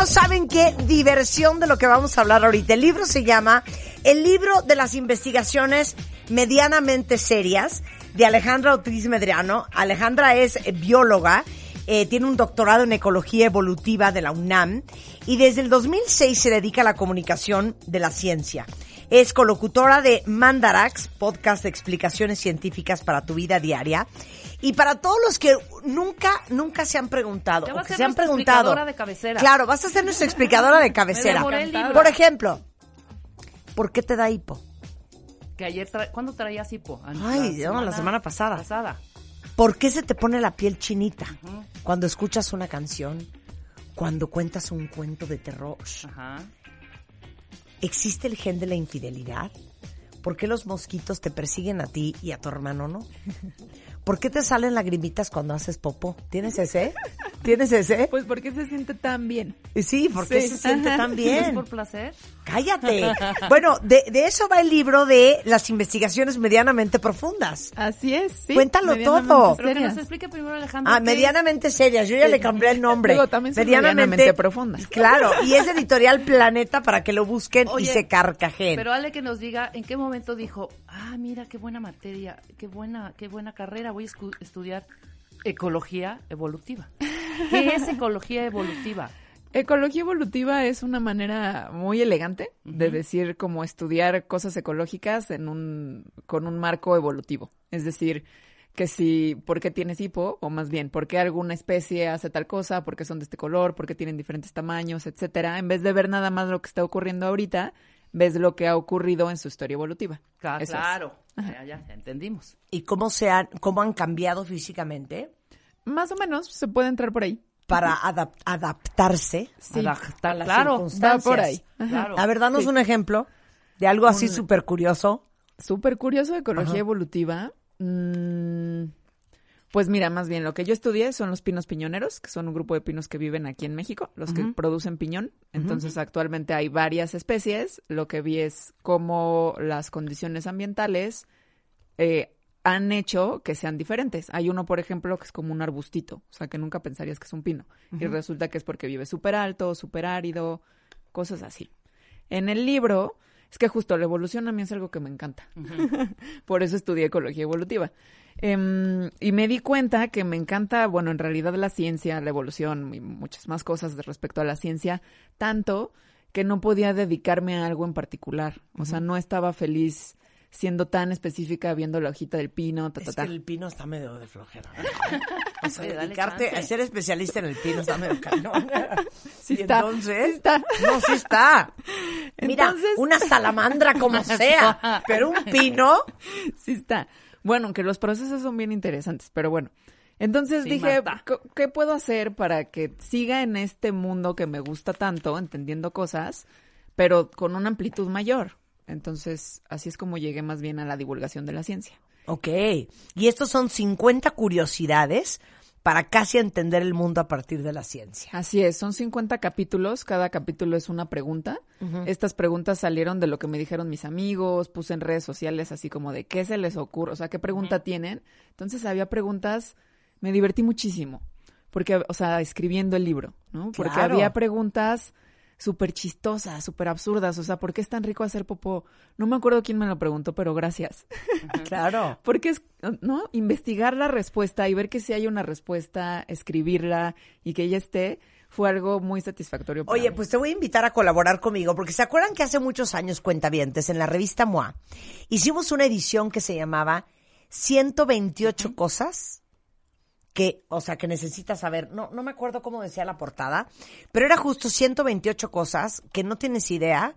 no saben qué diversión de lo que vamos a hablar ahorita. El libro se llama El libro de las investigaciones medianamente serias de Alejandra Ortiz Medrano. Alejandra es eh, bióloga, eh, tiene un doctorado en ecología evolutiva de la UNAM y desde el 2006 se dedica a la comunicación de la ciencia. Es colocutora de Mandarax, podcast de explicaciones científicas para tu vida diaria. Y para todos los que nunca, nunca se han preguntado, o que se han preguntado. explicadora de cabecera. Claro, vas a ser nuestra explicadora de cabecera. Por ejemplo, ¿por qué te da hipo? Que ayer, tra- ¿cuándo traías hipo? Ay, no, la semana pasada. Pasada. ¿Por qué se te pone la piel chinita cuando escuchas una canción? Cuando cuentas un cuento de terror. Ajá. ¿Existe el gen de la infidelidad? ¿Por qué los mosquitos te persiguen a ti y a tu hermano no? ¿Por qué te salen lagrimitas cuando haces popó? ¿Tienes ese? ¿Tienes ese? Pues porque se siente tan bien. Sí, ¿por qué Sí. se siente tan ¿Es bien? por placer? Cállate. Bueno, de, de eso va el libro de las investigaciones medianamente profundas. Así es, sí. Cuéntalo medianamente todo. Pero que serias. nos explique primero Alejandro. Ah, ¿qué medianamente serias. Yo ya le cambié el nombre. Digo, también son medianamente profundas. Claro, y es editorial Planeta para que lo busquen y se carcajen. Pero Ale que nos diga en qué momento dijo, ah, mira, qué buena materia, qué buena, qué buena carrera, voy a estudiar ecología evolutiva. ¿Qué es ecología evolutiva? Ecología evolutiva es una manera muy elegante de decir como estudiar cosas ecológicas en un, con un marco evolutivo. Es decir, que si, ¿por qué tienes hipo? O más bien, ¿por qué alguna especie hace tal cosa? ¿Por qué son de este color? ¿Por qué tienen diferentes tamaños? Etcétera. En vez de ver nada más lo que está ocurriendo ahorita, ves lo que ha ocurrido en su historia evolutiva. Es. claro, ya, ya, ya entendimos. ¿Y cómo, se han, cómo han cambiado físicamente Más o menos se puede entrar por ahí. para adap- adaptarse Sí. Adaptar, a las claro, circunstancias? va por ahí. claro. A ver, danos un ejemplo de algo así Un- súper curioso. Súper curioso de ecología Ajá. evolutiva. Mm, pues mira, más bien lo que yo estudié son los pinos piñoneros, que son un grupo de pinos que viven aquí en México, los que producen piñón. Entonces actualmente hay varias especies. Lo que vi es cómo las condiciones ambientales eh, han hecho que sean diferentes. Hay uno, por ejemplo, que es como un arbustito, o sea, que nunca pensarías que es un pino. Y resulta que es porque vive súper alto, súper árido, cosas así. En el libro, es que justo la evolución a mí es algo que me encanta. por eso estudié ecología evolutiva. Em, y me di cuenta que me encanta, bueno, en realidad la ciencia, la evolución y muchas más cosas de respecto a la ciencia, tanto que no podía dedicarme a algo en particular. O sea, no estaba feliz siendo tan específica viendo la hojita del pino, ta, ta, Es ta. que el pino está medio de flojera. ¿verdad? O sea, Oye, dedicarte a ser especialista en el pino está medio cañón. Sí Y está, entonces, sí está. no, sí está. Mira, Entonces- una salamandra como sea, pero un pino. sí está. Bueno, aunque los procesos son bien interesantes, pero bueno. Entonces Sí, dije, Marta. "Co- ¿qué puedo hacer para que siga en este mundo que me gusta tanto, entendiendo cosas, pero con una amplitud mayor? Entonces, así es como llegué más bien a la divulgación de la ciencia. Ok, y estos son 50 curiosidades para casi entender el mundo a partir de la ciencia. Así es, son 50 capítulos, cada capítulo es una pregunta. Estas preguntas salieron de lo que me dijeron mis amigos, puse en redes sociales así como de qué se les ocurre, o sea, qué pregunta tienen. Entonces había preguntas, me divertí muchísimo, porque, o sea, escribiendo el libro, ¿no? Porque Claro. había preguntas súper chistosas, súper absurdas, o sea, ¿por qué es tan rico hacer popó? No me acuerdo quién me lo preguntó, pero gracias. Claro. Porque es, ¿no? Investigar la respuesta y ver que si hay una respuesta, escribirla y que ella esté, fue algo muy satisfactorio. para Oye, mí. pues te voy a invitar a colaborar conmigo, porque ¿se acuerdan que hace muchos años, cuentavientes, en la revista MOA, hicimos una edición que se llamaba 128 cosas que, o sea, que necesitas saber. No, no me acuerdo cómo decía la portada, pero era justo 128 cosas que no tienes idea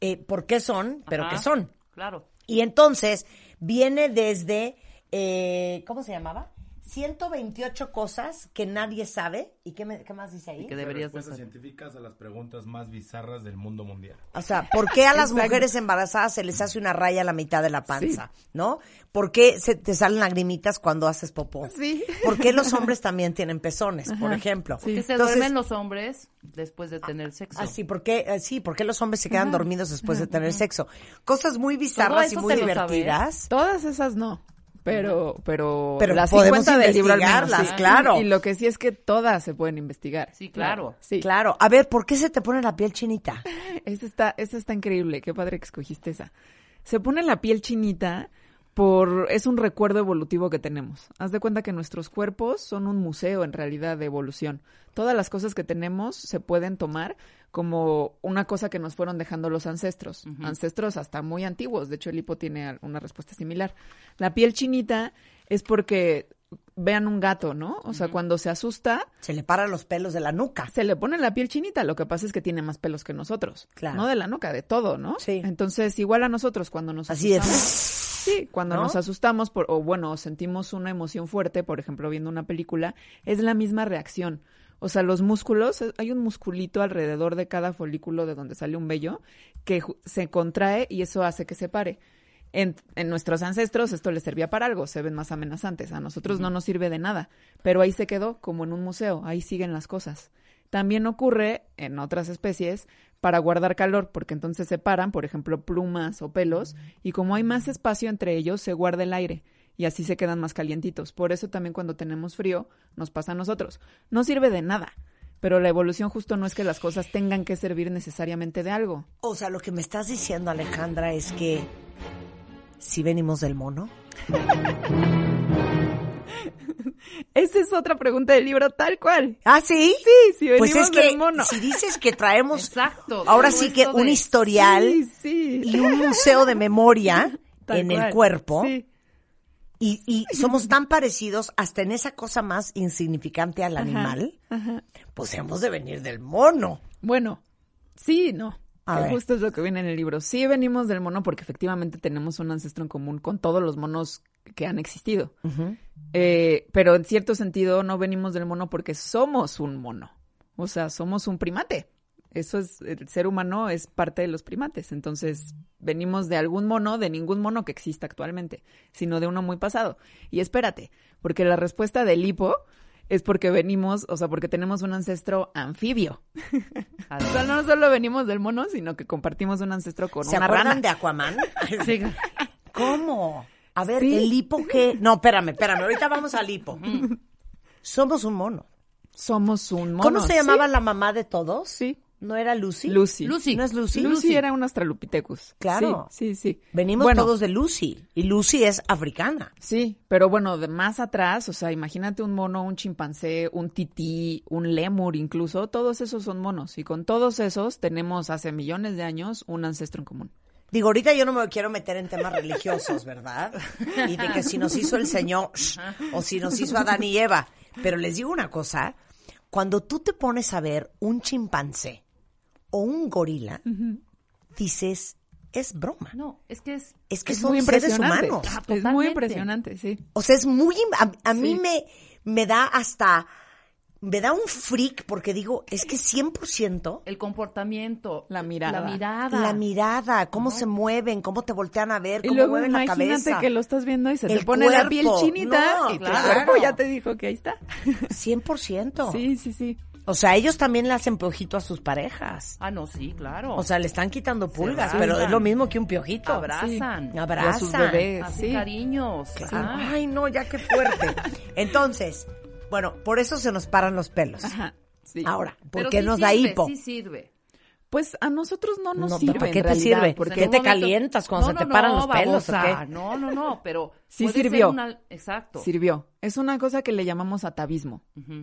eh, por qué son, pero Ajá. qué son. Claro. Y entonces viene desde, eh, ¿cómo se llamaba? 128 cosas que nadie sabe. ¿Y qué, me- qué más dice ahí? Que deberías de respuestas saber. científicas a las preguntas más bizarras del mundo mundial. O sea, ¿por qué a las mujeres embarazadas se les hace una raya a la mitad de la panza? ¿No? ¿Por qué se te salen lagrimitas cuando haces popó? Sí. ¿Por qué los hombres también tienen pezones, por ejemplo? Que se Entonces, duermen los hombres después de tener sexo. Así, ¿por qué, eh, sí, ¿por qué los hombres se quedan dormidos después de tener sexo? Cosas muy bizarras y muy sabes. divertidas. Todas esas no. Pero, pero, Pero las podemos 50 del libro al menos, sí. claro. Y lo que sí es que todas se pueden investigar. Sí, claro. Sí. Claro. A ver, ¿por qué se te pone la piel chinita? Esa está, esa está increíble. Qué padre que escogiste esa. Se pone la piel chinita por es un recuerdo evolutivo que tenemos. Haz de cuenta que nuestros cuerpos son un museo en realidad de evolución. Todas las cosas que tenemos se pueden tomar como una cosa que nos fueron dejando los ancestros, ancestros hasta muy antiguos. De hecho, el hipo tiene una respuesta similar. La piel chinita es porque vean un gato, ¿no? O sea, cuando se asusta, Se le paran los pelos de la nuca. se le pone la piel chinita, lo que pasa es que tiene más pelos que nosotros. Claro. No de la nuca, de todo, ¿no? Sí. Entonces, igual a nosotros cuando nos Así asustamos. Sí, cuando ¿No? nos asustamos por, o bueno, sentimos una emoción fuerte, por ejemplo, viendo una película, es la misma reacción. O sea, los músculos, hay un musculito alrededor de cada folículo de donde sale un vello que se contrae y eso hace que se pare. En, en nuestros ancestros esto les servía para algo, se ven más amenazantes. A nosotros no nos sirve de nada, pero ahí se quedó como en un museo, ahí siguen las cosas. También ocurre en otras especies para guardar calor, porque entonces se paran, por ejemplo, plumas o pelos, y como hay más espacio entre ellos, se guarda el aire y así se quedan más calientitos. Por eso también cuando tenemos frío nos pasa a nosotros. No sirve de nada, pero la evolución justo no es que las cosas tengan que servir necesariamente de algo. O sea, lo que me estás diciendo, Alejandra, es que si venimos del mono. Esa es otra pregunta del libro tal cual. ¿Ah, sí? Sí, si Pues venimos es que del mono. si dices que traemos Exacto. ahora sí que un de- historial Sí, sí. y un museo de memoria Tal en el cuerpo Sí. Y, y somos tan parecidos hasta en esa cosa más insignificante al animal, ajá. pues hemos de venir del mono. Bueno, sí, no. A ver. Justo es lo que viene en el libro. Sí venimos del mono porque efectivamente tenemos un ancestro en común con todos los monos que han existido. Eh, pero en cierto sentido no venimos del mono porque somos un mono. O sea, somos un primate. Eso es, el ser humano es parte de los primates. Entonces, venimos de algún mono, de ningún mono que exista actualmente, sino de uno muy pasado. Y espérate, porque la respuesta del hipo es porque venimos, o sea, porque tenemos un ancestro anfibio. O sea, no solo venimos del mono, sino que compartimos un ancestro con ¿Se una acuerdan rana. de Aquaman? Sí. ¿Cómo? A ver, Sí. el hipo que... No, espérame, espérame, ahorita vamos al hipo. Somos un mono. Somos un mono. ¿Cómo se ¿sí? llamaba la mamá de todos? Sí. ¿No era Lucy? Lucy. Lucy. ¿No es Lucy? Lucy era un Australopithecus. Claro. Sí, sí, sí. Venimos Bueno, todos de Lucy. Y Lucy es africana. Sí, pero bueno, de más atrás, o sea, imagínate un mono, un chimpancé, un tití, un lémur incluso, todos esos son monos. Y con todos esos tenemos hace millones de años un ancestro en común. Digo, ahorita yo no me quiero meter en temas religiosos, ¿verdad? Y de que si nos hizo el Señor o si nos hizo Adán y Eva. Pero les digo una cosa, cuando tú te pones a ver un chimpancé o un gorila, dices, es broma. No, es que es... Es que es son muy seres impresionante. humanos. Ah, Es muy impresionante, sí. O sea, es muy... A, mí me, me da hasta... Me da un freak porque digo, es que 100% El comportamiento. La mirada. La mirada. la mirada, cómo se mueven, cómo te voltean a ver, Y cómo luego mueven la imagínate cabeza. que lo estás viendo y se El te pone la piel chinita No, y tu claro. cuerpo ya te dijo que ahí está. 100%. Sí, sí, sí. O sea, ellos también le hacen piojito a sus parejas. Ah, no, sí, claro. O sea, le están quitando pulgas, abrazan. pero es lo mismo que un piojito. abrazan. Abrazan. a sus bebés, Hacen sí. cariños. Claro. Ah. Ay, no, ya qué fuerte. Entonces, bueno, por eso se nos paran los pelos. Ajá. Sí. Ahora, ¿por Pero qué sí nos da hipo? Sí sirve. Pues a nosotros no nos No, sirve. ¿Para qué en te realidad, sirve? porque ¿Por qué te calientas cuando No, se te no, paran los pelos o qué? No, no, no, pero Sí sirvió. una- Exacto. Sirvió. Es una cosa que le llamamos atavismo.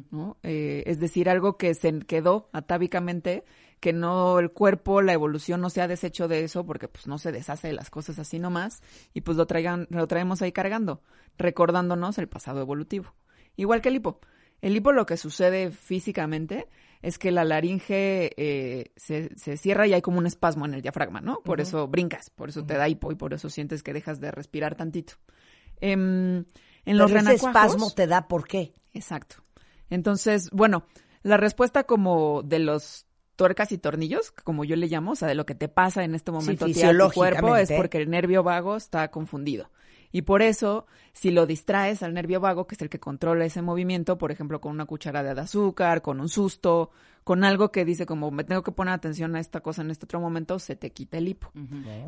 ¿no? Eh, es decir, algo que se quedó atávicamente, que no el cuerpo, la evolución no se ha deshecho de eso, porque pues no se deshace de las cosas así nomás, y pues lo, traigan, lo traemos ahí cargando, recordándonos el pasado evolutivo. Igual que el hipo. El hipo lo que sucede físicamente es que la laringe eh, se, se cierra y hay como un espasmo en el diafragma, ¿no? Por eso brincas, por eso te da hipo y por eso sientes que dejas de respirar tantito. Em, en los Pero ese renacuajos, espasmo te da por qué. Exacto. Entonces, bueno, la respuesta como de los tuercas y tornillos, como yo le llamo, o sea, de lo que te pasa en este momento ti, a tu cuerpo, es porque el nervio vago está confundido. Y por eso, si lo distraes al nervio vago, que es el que controla ese movimiento, por ejemplo, con una cucharada de azúcar, con un susto, con algo que dice como me tengo que poner atención a esta cosa en este otro momento, se te quita el hipo.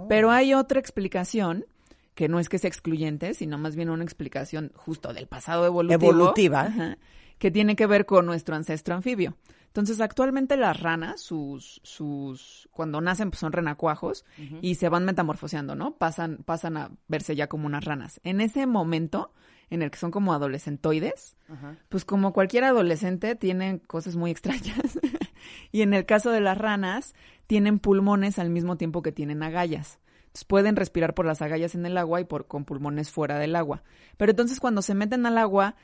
Pero hay otra explicación que no es que sea excluyente, sino más bien una explicación justo del pasado evolutivo. Evolutiva. Ajá, que tiene que ver con nuestro ancestro anfibio. Entonces, actualmente las ranas, sus, sus, cuando nacen, pues son renacuajos y se van metamorfoseando, ¿no? Pasan, pasan a verse ya como unas ranas. En ese momento, en el que son como adolescentoides, pues como cualquier adolescente tienen cosas muy extrañas. y en el caso de las ranas, tienen pulmones al mismo tiempo que tienen agallas. Entonces pueden respirar por las agallas en el agua y por con pulmones fuera del agua. Pero entonces cuando se meten al agua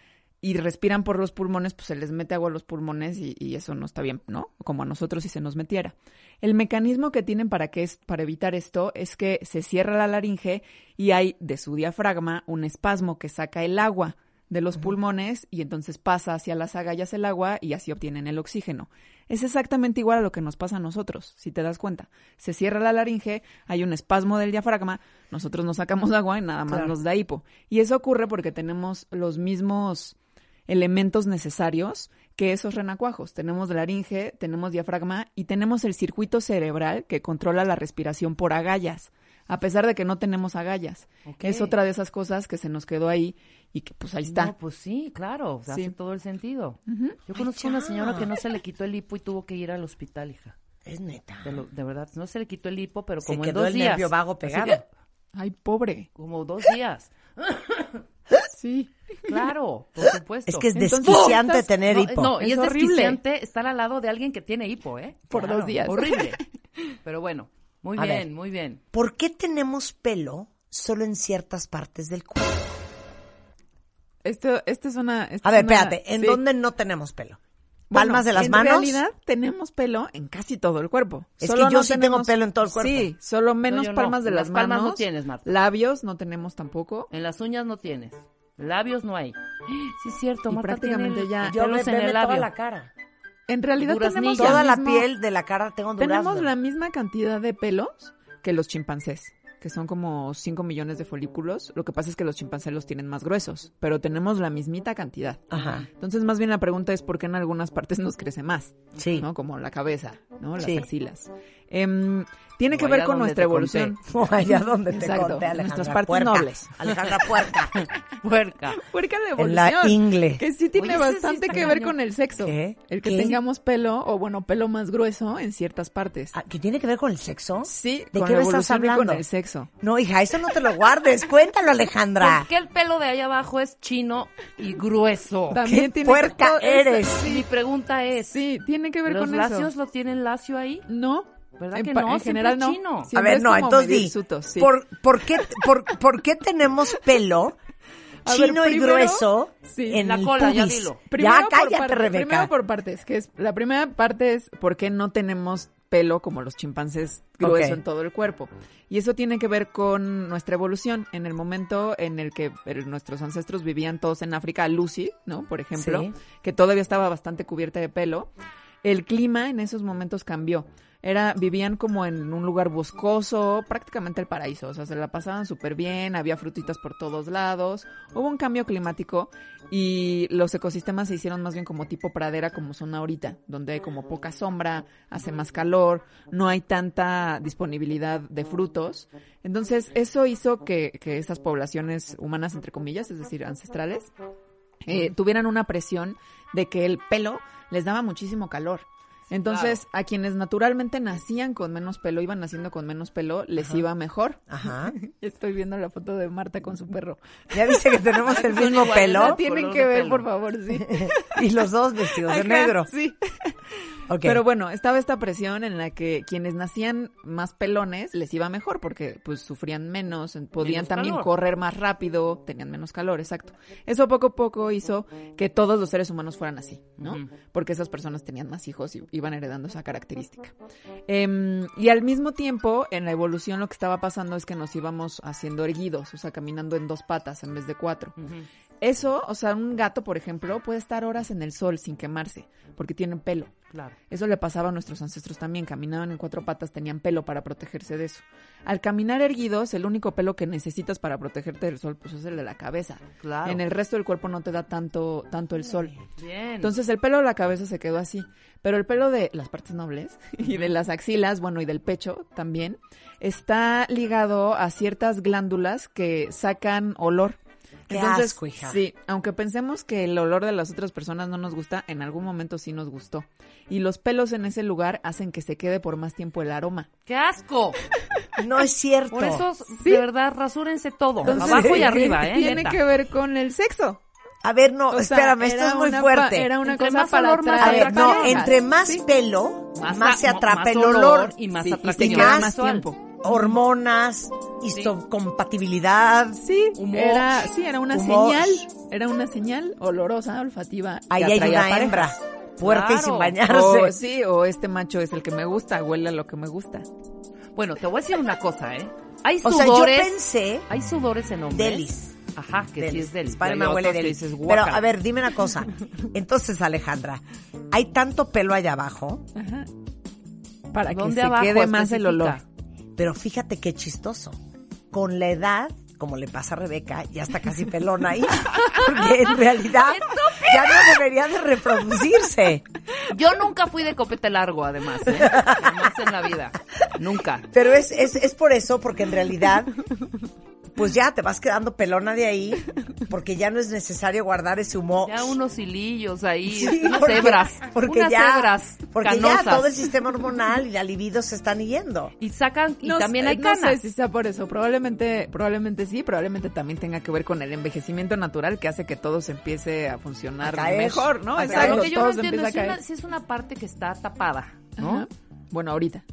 y respiran por los pulmones, pues se les mete agua a los pulmones y, y eso no está bien, ¿no? Como a nosotros si se nos metiera. El mecanismo que tienen para que es, para evitar esto es que se cierra la laringe y hay de su diafragma un espasmo que saca el agua de los pulmones y entonces pasa hacia las agallas el agua y así obtienen el oxígeno. Es exactamente igual a lo que nos pasa a nosotros, si te das cuenta. Se cierra la laringe, hay un espasmo del diafragma, nosotros nos sacamos agua y nada más Claro. nos da hipo. Y eso ocurre porque tenemos los mismos elementos necesarios que esos renacuajos. Tenemos laringe, tenemos diafragma y tenemos el circuito cerebral que controla la respiración por agallas, a pesar de que no tenemos agallas. Ok. Es otra de esas cosas que se nos quedó ahí y que pues ahí está. No, pues sí, claro, Sí. hace todo el sentido. Yo conozco Ay, una señora que no se le quitó el hipo y tuvo que ir al hospital, hija. Es neta. De, lo- de verdad, no se le quitó el hipo, pero Se como en quedó dos el días. nervio vago pegado. que, Ay, pobre. como dos días. Sí. Claro, por supuesto. Es que es Entonces, desquiciante estás- tener no, hipo. no, y Es es, horrible. desquiciante estar al lado de alguien que tiene hipo, ¿eh? Por dos días. Horrible. Pero bueno, muy A bien, ver. muy bien. ¿Por qué tenemos pelo solo en ciertas partes del cuerpo? Esto, esto es una... esto A ver, es una- espérate, ¿en sí. dónde no tenemos pelo? Bueno, ¿Palmas de las en manos? realidad tenemos pelo en casi todo el cuerpo. Es que yo sí tengo pelo en todo el cuerpo. Sí, solo menos no. palmas de Las las, palmas manos. no tienes, Marta. Labios no tenemos tampoco. En las uñas no tienes. Labios no hay. Sí, es cierto, Y Marta prácticamente tiene ya- Yo me en el toda labio. la cara. En realidad tenemos Toda la mismo- piel de la cara tengo durazno. Tenemos la misma cantidad de pelos que los chimpancés, que son como 5 millones de folículos. Lo que pasa es que los chimpancés los tienen más gruesos, pero tenemos la mismita cantidad. Ajá, Entonces, más bien la pregunta es por qué en algunas partes nos crece más, sí. ¿no? Como la cabeza, ¿no? Las Sí. axilas. Em, tiene que ver allá con nuestra evolución. O allá donde te Exacto, conté, Alejandra. nuestras partes Puerca. nobles. Alejandra Puerca. Puerca. Puerca en evolución. la ingle. Que sí tiene Oye, sí bastante que ver con el sexo. ¿Qué? El que ¿Qué? tengamos pelo, o bueno, pelo más grueso en ciertas partes. Ah, ¿Que tiene que ver con el sexo? Sí, ¿De con qué estás evolución y hablando? con el sexo. No, hija, eso no te lo guardes. Cuéntalo, Alejandra. ¿Por qué el pelo de ahí abajo es chino y grueso? También ¿Qué tiene puerca todo- eres? Mi pregunta es, Sí, tiene que ver ¿los con lacios eso. lo tienen lacio ahí? No. ¿Verdad en, que no? En general no. chino. A ver, no, entonces di. sutos, sí. ¿por, por, qué, por, por qué tenemos pelo ver, chino y grueso sí. en La el cola, ya dilo. Primero ya cállate, parte- Rebeca. Primero por partes, que es la primera parte es por qué no tenemos pelo como los chimpancés grueso en todo el cuerpo. Y eso tiene que ver con nuestra evolución. En el momento en el que eh, nuestros ancestros vivían todos en África, Lucy, ¿no? Por ejemplo, Sí. que todavía estaba bastante cubierta de pelo. El clima en esos momentos cambió. Era, vivían como en un lugar boscoso, prácticamente el paraíso. O sea, se la pasaban súper bien, había frutitas por todos lados. Hubo un cambio climático y los ecosistemas se hicieron más bien como tipo pradera como son ahorita, donde hay como poca sombra, hace más calor, no hay tanta disponibilidad de frutos. Entonces, eso hizo que, que esas poblaciones humanas, entre comillas, es decir, ancestrales, eh, tuvieran una presión de que el pelo les daba muchísimo calor. Entonces, a quienes naturalmente nacían con menos pelo, iban naciendo con menos pelo, les iba mejor. Ajá. Estoy viendo la foto de Marta con su perro. ¿Ya viste que tenemos el mismo pelo? ¿no? Tienen que ver, pelo. por favor, sí. y los dos vestidos de negro. Sí. Pero bueno, estaba esta presión en la que quienes nacían más pelones les iba mejor porque pues sufrían menos, podían Menos también calor. correr más rápido, tenían menos calor, exacto. Eso poco a poco hizo que todos los seres humanos fueran así, ¿no? Porque esas personas tenían más hijos y iban heredando esa característica. Em, y al mismo tiempo, en la evolución lo que estaba pasando es que nos íbamos haciendo erguidos, o sea, caminando en dos patas en vez de cuatro. Eso, o sea, un gato, por ejemplo, puede estar horas en el sol sin quemarse, porque tiene pelo. Claro. Eso le pasaba a nuestros ancestros también, caminaban en cuatro patas, tenían pelo para protegerse de eso. Al caminar erguidos, el único pelo que necesitas para protegerte del sol pues es el de la cabeza. Claro. En el resto del cuerpo no te da tanto tanto el sol. Bien. Entonces el pelo de la cabeza se quedó así, pero el pelo de las partes nobles y de las axilas, bueno, y del pecho también, está ligado a ciertas glándulas que sacan olor. Qué asco, hija. Sí, aunque pensemos que el olor de las otras personas no nos gusta, en algún momento sí nos gustó. Y los pelos en ese lugar hacen que se quede por más tiempo el aroma. ¡Qué asco! No es cierto. Por eso, Sí. de verdad, rasúrense todo. Entonces, abajo y arriba, ¿eh? Tiene neta. que ver con el sexo. A ver, no, O sea, espérame, esto es muy fuerte. Era una Entre cosa más para olor, más A ver, no, entre más Sí. pelo, más, se a- atrapa más el olor. y más Sí, y se queda más tiempo. Hormonas, histocompatibilidad. Sí, Humor. era, sí, era una Humor. señal, era una señal olorosa, olfativa. Ahí hay una parejas. hembra, puerca y Claro. sin bañarse. O, sí, o este macho es el que me gusta, huele a lo que me gusta. Bueno, te voy a decir una cosa, ¿eh? Hay O sea, yo sudores. pensé hay sudores en hombres. Delis. Ajá, que sí es delis. Spider-Man Y huele delis. dices, Pero, a ver, dime una cosa. Entonces, Alejandra, hay tanto pelo allá abajo, Ajá. Para que ¿Dónde se abajo quede más el olor. Pero fíjate qué chistoso. Con la edad, como le pasa a Rebeca, ya está casi pelona ahí. Porque en realidad ya no debería de reproducirse. Yo nunca fui de copete largo, además, ¿eh? Jamás en la vida. Nunca. Pero es, es, es por eso, porque en realidad, pues ya te vas quedando pelona de ahí, porque ya no es necesario guardar ese humo. Ya unos hilillos ahí, Sí, unas porque- hebras. Porque unas ya, hebras porque ya todo el sistema hormonal y la libido se están yendo. Y sacan, y No también hay no canas. sé si sea por eso, probablemente, probablemente sí, probablemente también tenga que ver con el envejecimiento natural que hace que todo se empiece a funcionar A caer, mejor, ¿no? a Pero caer. lo que yo no entiendo es a una, si es una parte que está tapada, ¿no? Ajá. Bueno, ahorita.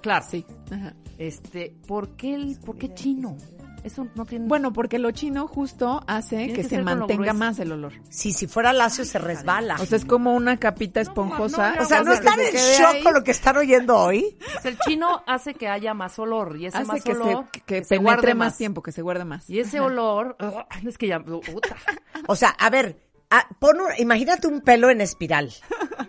Claro. Sí. Ajá. Este, ¿por qué el, por qué chino? Eso no tiene... Bueno, porque lo chino justo hace que, que se mantenga más el olor. Si, si fuera lacio se resbala. O sea, es como una capita esponjosa. no, O sea, que ¿no que están se en shock con lo que están oyendo hoy? Pues el chino hace que haya más olor y ese Hace más que olor se, que, se guarde más tiempo, que se guarde más. Y ese olor, es que ya, puta. O sea, a ver, ah, pon un- imagínate un pelo en espiral.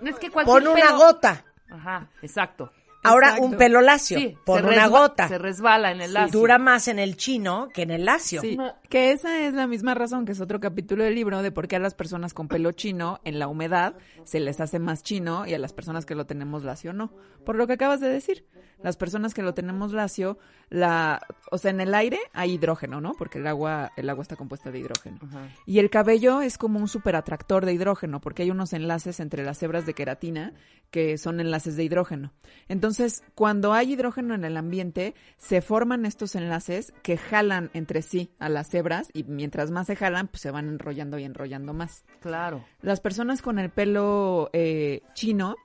Es que cualquier Pon una pelo- gota. Ajá, exacto. Ahora Exacto. un pelo lacio. Sí, se una gota. Se resbala en el lacio. Dura más en el chino que en el lacio. Sí, que esa es la misma razón que es otro capítulo del libro de por qué a las personas con pelo chino en la humedad se les hace más chino y a las personas que lo tenemos lacio no. Por lo que acabas de decir, las personas que lo tenemos lacio, la, o sea, en el aire hay hidrógeno, ¿no? Porque el agua, el agua está compuesta de hidrógeno. Ajá. Y el cabello es como un superatractor de hidrógeno, porque hay unos enlaces entre las hebras de queratina que son enlaces de hidrógeno. Entonces, cuando hay hidrógeno en el ambiente, se forman estos enlaces que jalan entre sí a las hebras y mientras más se jalan, pues se van enrollando y enrollando más. Claro. Las personas con el pelo eh, chino,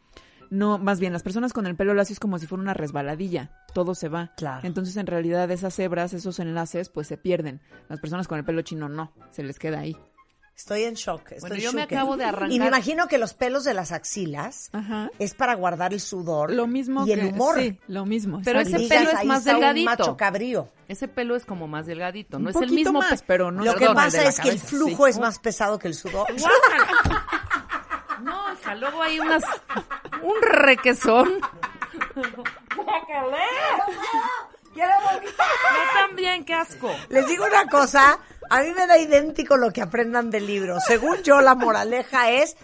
no, más bien las personas con el pelo lacio es como si fuera una resbaladilla, todo se va. Claro. Entonces, en realidad, esas hebras, esos enlaces, pues se pierden. Las personas con el pelo chino no, se les queda ahí. Estoy en shock. Estoy Bueno, yo me acabo de arrancar. Y me imagino que los pelos de las axilas Ajá. es para guardar el sudor Lo mismo y el que- humor. Sí, lo mismo. Pero ese digas, pelo es ahí más está un delgadito. macho cabrío. Ese pelo es como más delgadito, no Un es el poquito mismo más, pe- pero no Lo que pasa es que el flujo sí. es más pesado que el sudor. No, hija, luego hay unas un requesón. Yo también, qué asco. Les digo una cosa, a mí me da idéntico lo que aprendan del libro. Según yo, la moraleja es,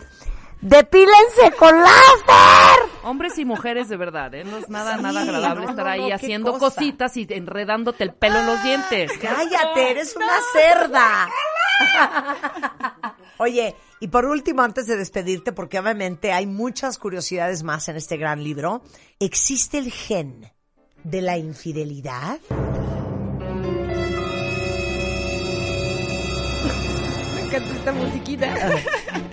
depílense con láser. Hombres y mujeres de verdad, ¿eh? No es nada, Sí, nada agradable no, estar no, ahí no, haciendo cosa. cositas y enredándote el pelo en los dientes. Cállate, eres una cerda. Oye, y por último, antes de despedirte, porque obviamente hay muchas curiosidades más en este gran libro, ¿existe el gen de la infidelidad? Encanta esta musiquita.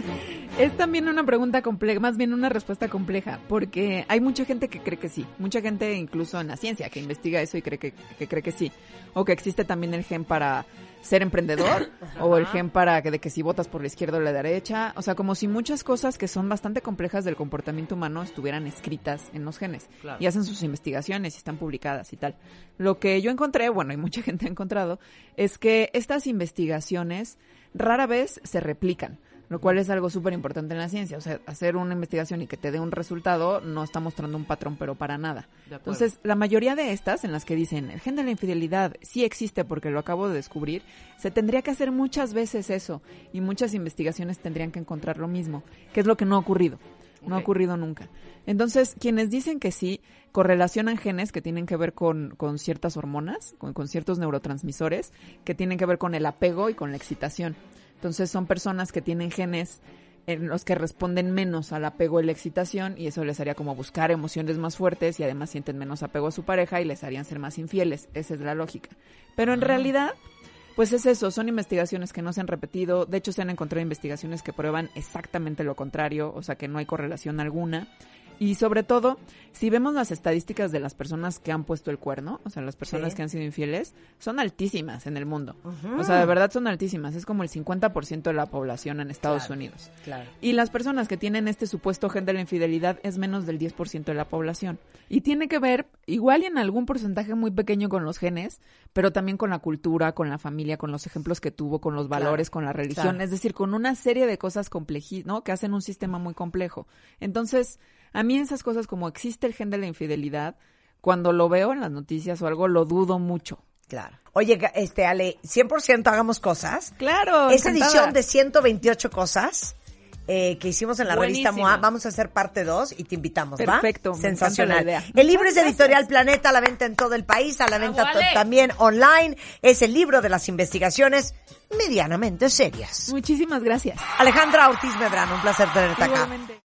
Es también una pregunta compleja, más bien una respuesta compleja, porque hay mucha gente que cree que sí, mucha gente incluso en la ciencia que investiga eso y cree que, que cree que sí, o que existe también el gen para ser emprendedor, o el gen para que de que si votas por la izquierda o la derecha, o sea, como si muchas cosas que son bastante complejas del comportamiento humano estuvieran escritas en los genes Claro. y hacen sus investigaciones y están publicadas y tal. Lo que yo encontré, bueno, y mucha gente ha encontrado, es que estas investigaciones rara vez se replican. Lo cual es algo súper importante en la ciencia. O sea, hacer una investigación y que te dé un resultado no está mostrando un patrón, pero para nada. Entonces, la mayoría de estas, en las que dicen, el gen de la infidelidad sí existe porque lo acabo de descubrir, se tendría que hacer muchas veces eso y muchas investigaciones tendrían que encontrar lo mismo, que es lo que no ha ocurrido. No ha ocurrido nunca. Entonces, quienes dicen que sí, correlacionan genes que tienen que ver con, con ciertas hormonas, con, con ciertos neurotransmisores, que tienen que ver con el apego y con la excitación. Entonces, son personas que tienen genes en los que responden menos al apego y la excitación y eso les haría como buscar emociones más fuertes y además sienten menos apego a su pareja y les harían ser más infieles. Esa es la lógica. Pero en realidad, pues es eso, son investigaciones que no se han repetido. De hecho, se han encontrado investigaciones que prueban exactamente lo contrario, o sea que no hay correlación alguna. Y sobre todo, si vemos las estadísticas de las personas que han puesto el cuerno, o sea, las personas Sí. que han sido infieles, son altísimas en el mundo. O sea, de verdad son altísimas. Es como el 50% de la población en Estados Claro. Unidos. Claro. Y las personas que tienen este supuesto gen de la infidelidad es menos del 10% de la población. Y tiene que ver, igual y en algún porcentaje muy pequeño con los genes, pero también con la cultura, con la familia, con los ejemplos que tuvo, con los valores, con la religión. Es decir, con una serie de cosas complejas, ¿no? Que hacen un sistema muy complejo. Entonces, a mí esas cosas como existe el gen de la infidelidad, cuando lo veo en las noticias o algo, lo dudo mucho. Claro. Oye, este, Ale, 100% hagamos cosas. Claro. Esa encantada. edición de 128 cosas eh, que hicimos en la revista. MOA, vamos a hacer parte 2 y te invitamos, ¿va? Perfecto, me encanta Sensacional. la idea. El libro es de Editorial Planeta, a la venta en todo el país, a la venta ¡Bravo, to- Ale! también online. Es el libro de las investigaciones medianamente serias. Muchísimas gracias. Alejandra Ortiz Medrano, un placer tenerte acá. Igualmente.